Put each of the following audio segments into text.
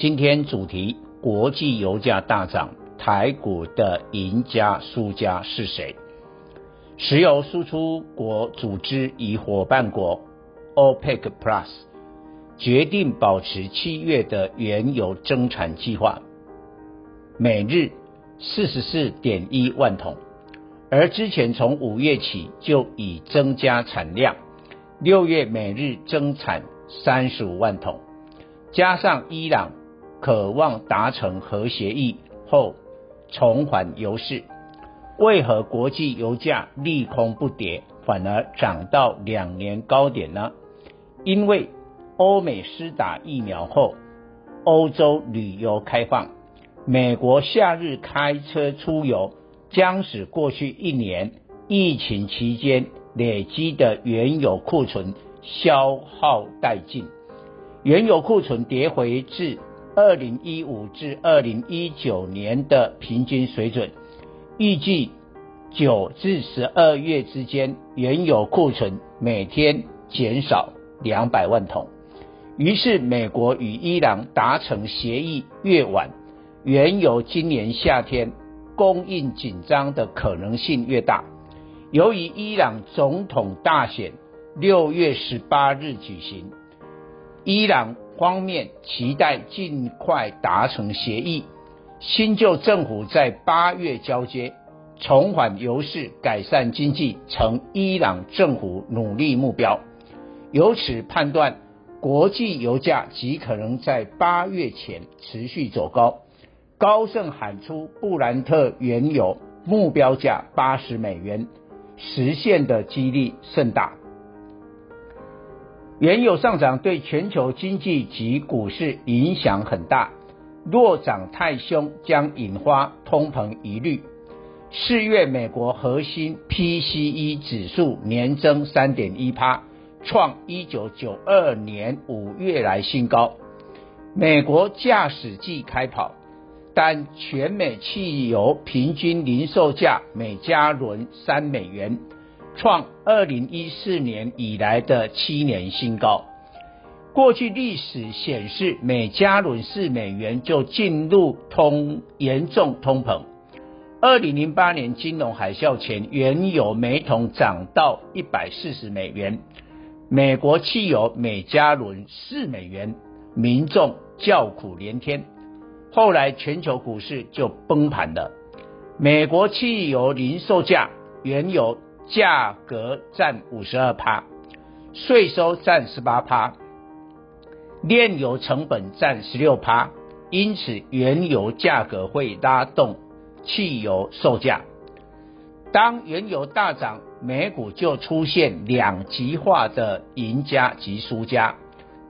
今天主题：国际油价大涨，台股的赢家输家是谁？石油输出国组织与伙伴国 OPEC Plus 决定保持七月的原油增产计划，每日四十四点一万桶，而之前从五月起就已增加产量。六月每日增产三十五万桶，加上伊朗渴望达成核协议后重返油市，为何国际油价利空不跌，反而涨到两年高点呢？因为欧美施打疫苗后，欧洲旅游开放，美国夏日开车出游将使过去一年疫情期间。累积的原油库存消耗殆尽，原油库存跌回至二零一五至二零一九年的平均水准。预计九至十二月之间，原油库存每天减少两百万桶。于是，美国与伊朗达成协议越晚，原油今年夏天供应紧张的可能性越大。由于伊朗总统大选六月十八日举行，伊朗方面期待尽快达成协议，新旧政府在八月交接，重返油市，改善经济成伊朗政府努力目标。由此判断，国际油价极可能在八月前持续走高。高盛喊出布兰特原油目标价八十美元。实现的几率甚大。原油上涨对全球经济及股市影响很大，若涨太凶，将引发通膨疑虑。四月美国核心 PCE 指数年增三点一趴，创一九九二年五月来新高。美国驾驶季开跑。但全美汽油平均零售价每加仑三美元，创二零一四年以来的七年新高。过去历史显示，每加仑四美元就进入通严重通膨。二零零八年金融海啸前，原油每桶涨到一百四十美元，美国汽油每加仑四美元，民众叫苦连天。后来全球股市就崩盘了。美国汽油零售价，原油价格占五十二趴，税收占十八趴，炼油成本占十六趴，因此原油价格会拉动汽油售价。当原油大涨，美股就出现两极化的赢家及输家，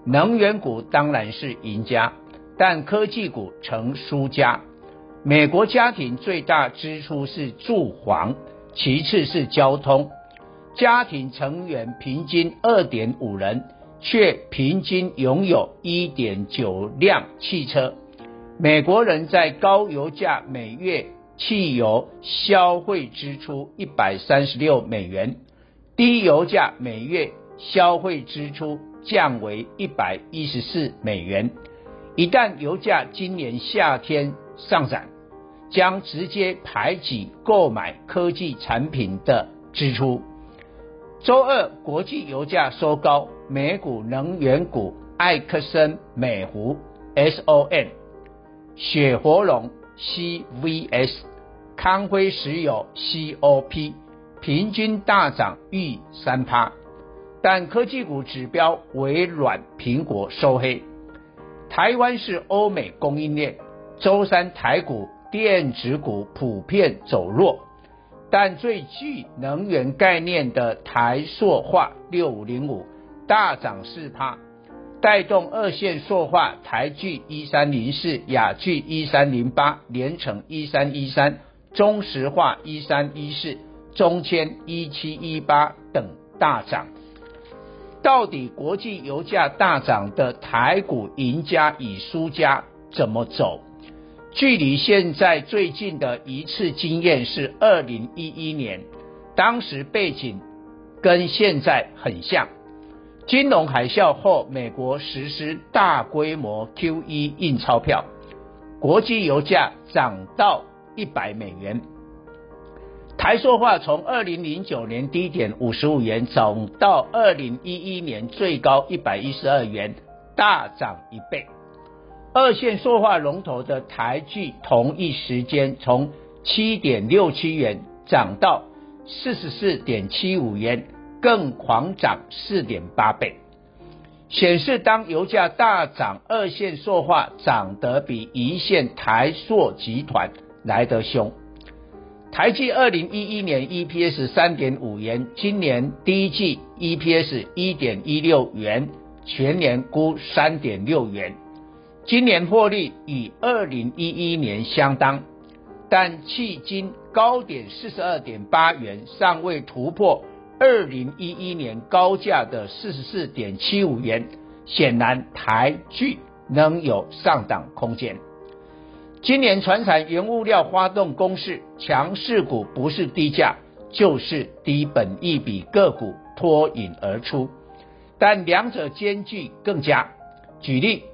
能源股当然是赢家。但科技股成输家。美国家庭最大支出是住房，其次是交通。家庭成员平均二点五人，却平均拥有一点九辆汽车。美国人在高油价每月汽油消费支出一百三十六美元，低油价每月消费支出降为一百一十四美元。一旦油价今年夏天上涨，将直接排挤购买科技产品的支出。周二国际油价收高，美股能源股埃克森美孚 （S O N）、雪佛龙 （CVS）、康辉石油 （COP） 平均大涨逾三趴，但科技股指标微软、苹果收黑。台湾是欧美供应链，周三台股电子股普遍走弱，但最具能源概念的台塑化六五零五大涨四趴，带动二线塑化，台聚一三零四、亚聚一三零八、联成一三一三、中石化一三一四、中签一七一八等大涨。到底国际油价大涨的台股赢家与输家怎么走？距离现在最近的一次经验是二零一一年，当时背景跟现在很像。金融海啸后，美国实施大规模 QE 印钞票，国际油价涨到一百美元。台塑化从二零零九年低点五十五元涨到二零一一年最高一百一十二元，大涨一倍。二线塑化龙头的台聚同一时间从七点六七元涨到四十四点七五元，更狂涨四点八倍，显示当油价大涨，二线塑化涨得比一线台塑集团来得凶。台积二零一一年 EPS 三点五元，今年第一季 EPS 一点一六元，全年估三点六元，今年获利与二零一一年相当，但迄今高点四十二点八元，尚未突破二零一一年高价的四十四点七五元，显然台聚仍有上档空间。今年传产原物料发动攻势，强势股不是低价就是低本益比个股脱颖而出，但两者兼具更佳。举例，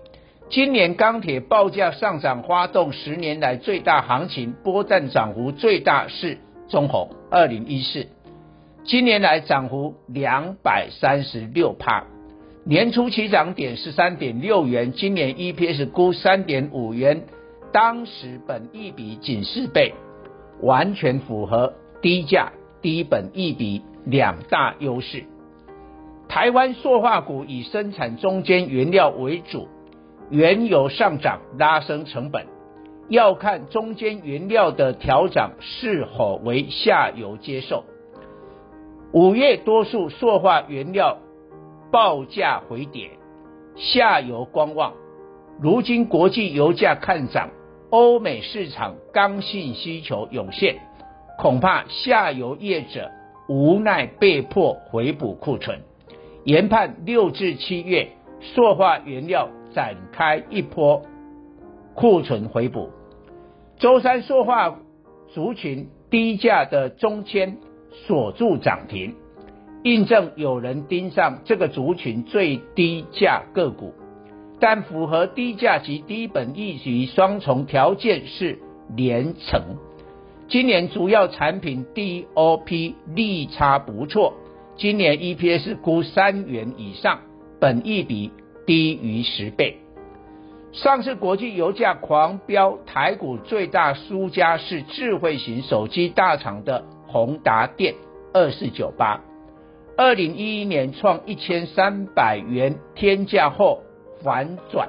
今年钢铁报价上涨发动十年来最大行情，波段涨幅最大是中鸿二零一四，今年来涨幅两百三十六趴，年初起涨点十三点六元，今年 EPS 估三点五元。当时本益比仅四倍，完全符合低价低本益比两大优势。台湾塑化股以生产中间原料为主，原油上涨拉升成本，要看中间原料的调涨是否为下游接受。五月多数塑化原料报价回跌，下游观望。如今国际油价看涨。欧美市场刚性需求涌现，恐怕下游业者无奈被迫回补库存，研判六至七月塑化原料展开一波库存回补。周三塑化族群低价的中签锁住涨停，印证有人盯上这个族群最低价个股。但符合低价及低本益比双重条件是连成，今年主要产品 DOP 利差不错，今年 EPS 估三元以上，本益比低于十倍。上次国际油价狂飙，台股最大输家是智慧型手机大厂的宏达电二四九八，二零一一年创一千三百元天价后。反转，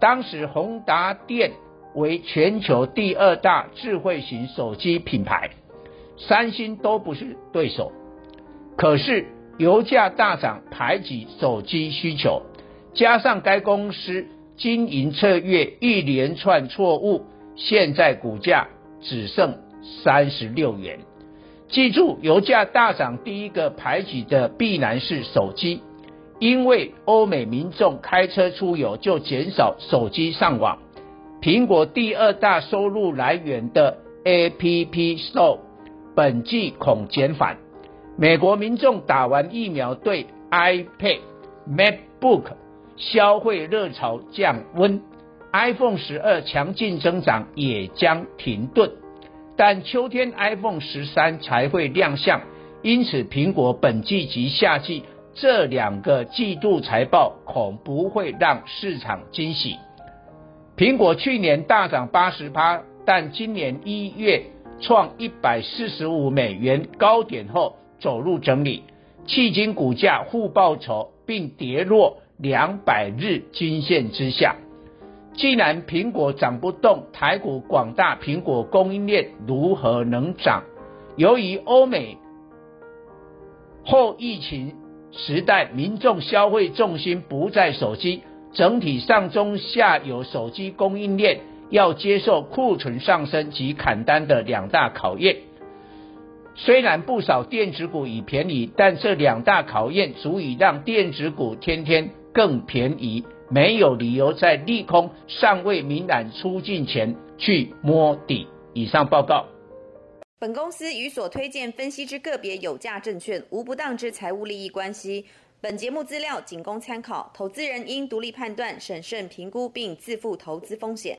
当时宏达电为全球第二大智慧型手机品牌，三星都不是对手。可是油价大涨，排挤手机需求，加上该公司经营策略一连串错误，现在股价只剩三十六元。记住，油价大涨，第一个排挤的必然是手机。因为欧美民众开车出游就减少手机上网，苹果第二大收入来源的 App Store 本季恐减反。美国民众打完疫苗对 iPad、MacBook 消费热潮降温，iPhone 十二强劲增长也将停顿，但秋天 iPhone 十三才会亮相，因此苹果本季及下季。这两个季度财报恐不会让市场惊喜。苹果去年大涨八十趴，但今年一月创一百四十五美元高点后走入整理，迄今股价负报酬并跌落两百日均线之下。既然苹果涨不动，台股广大苹果供应链如何能涨？由于欧美后疫情。时代民众消费重心不在手机，整体上中下游手机供应链要接受库存上升及砍单的两大考验。虽然不少电子股已便宜，但这两大考验足以让电子股天天更便宜，没有理由在利空尚未明朗出境前去摸底。以上报告。本公司与所推荐分析之个别有价证券无不当之财务利益关系。本节目资料仅供参考，投资人应独立判断、审慎评估并自负投资风险。